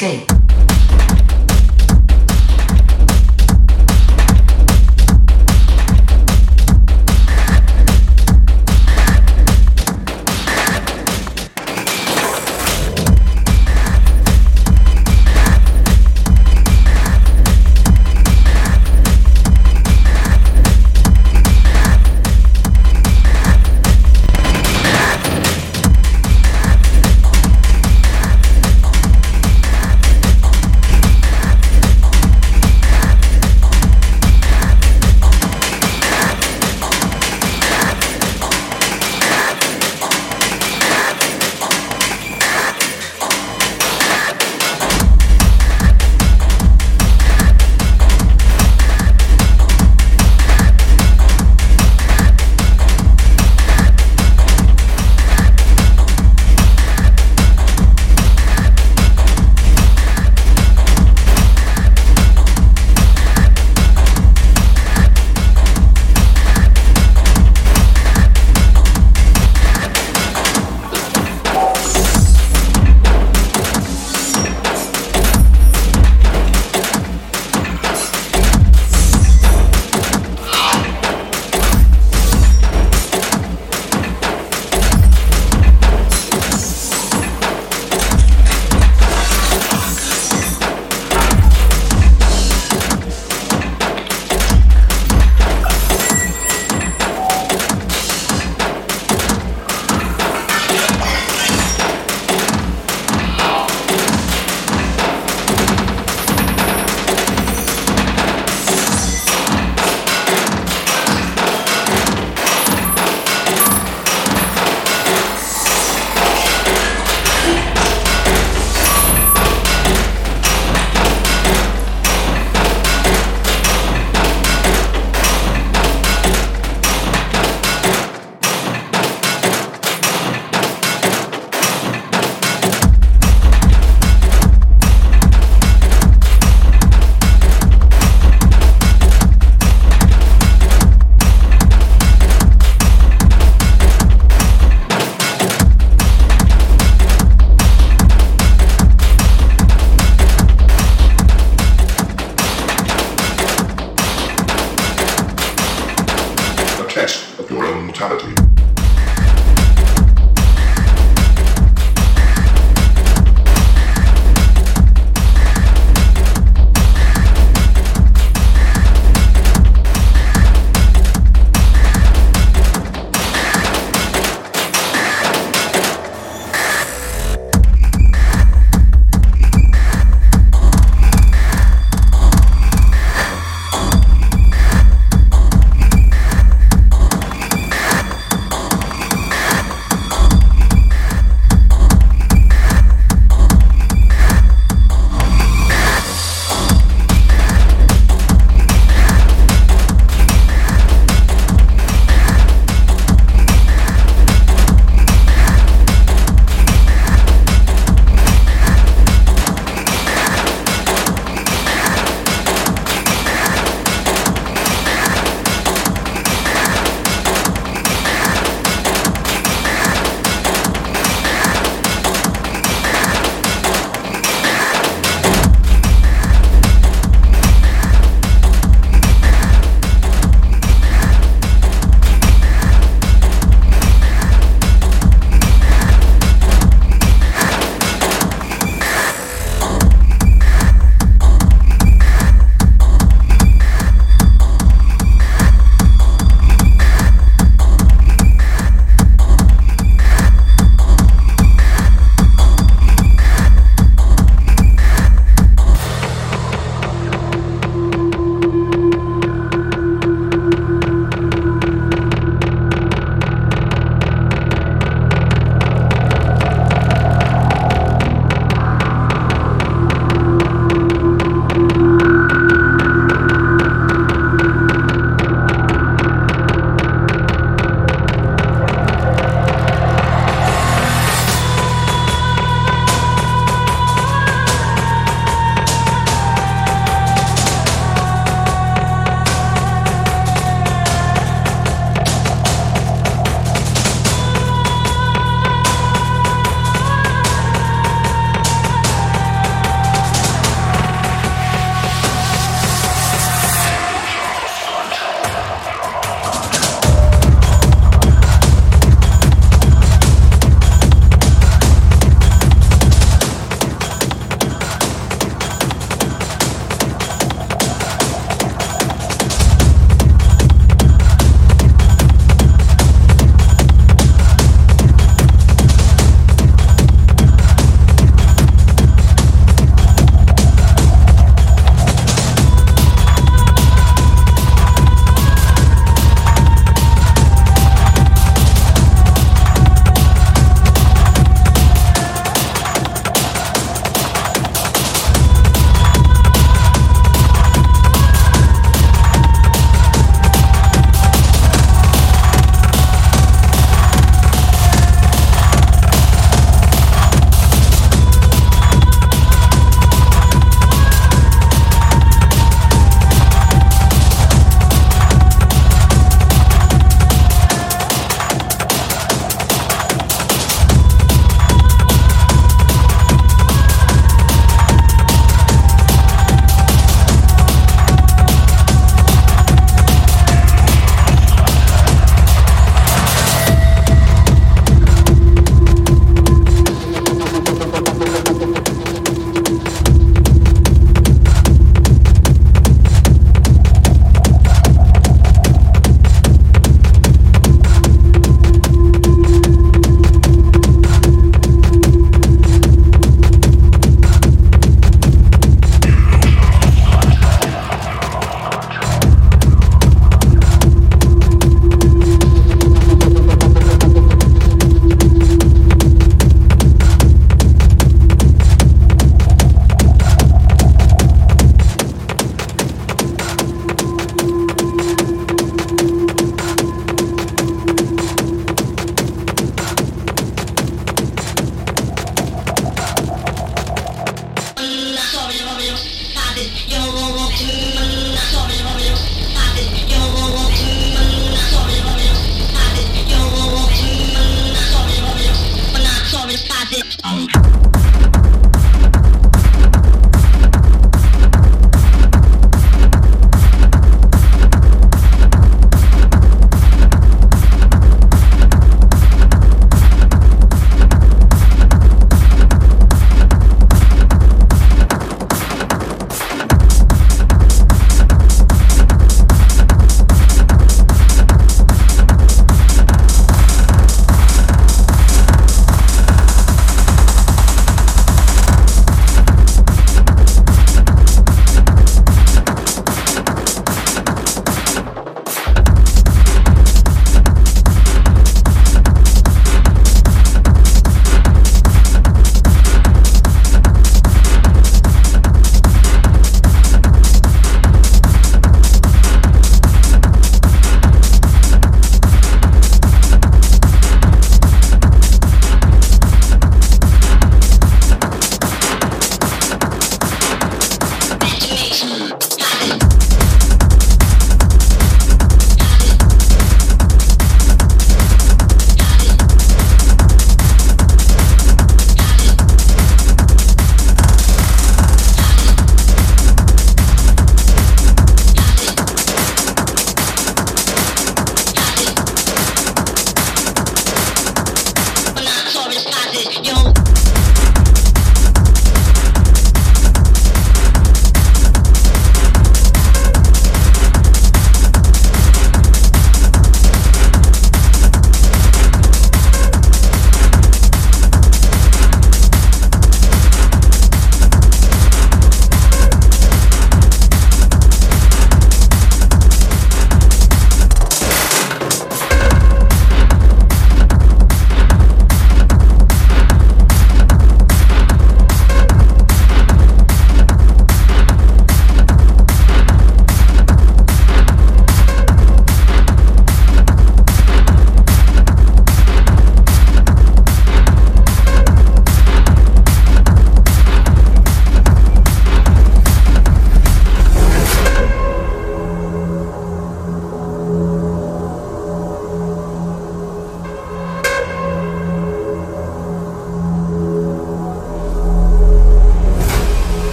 escape.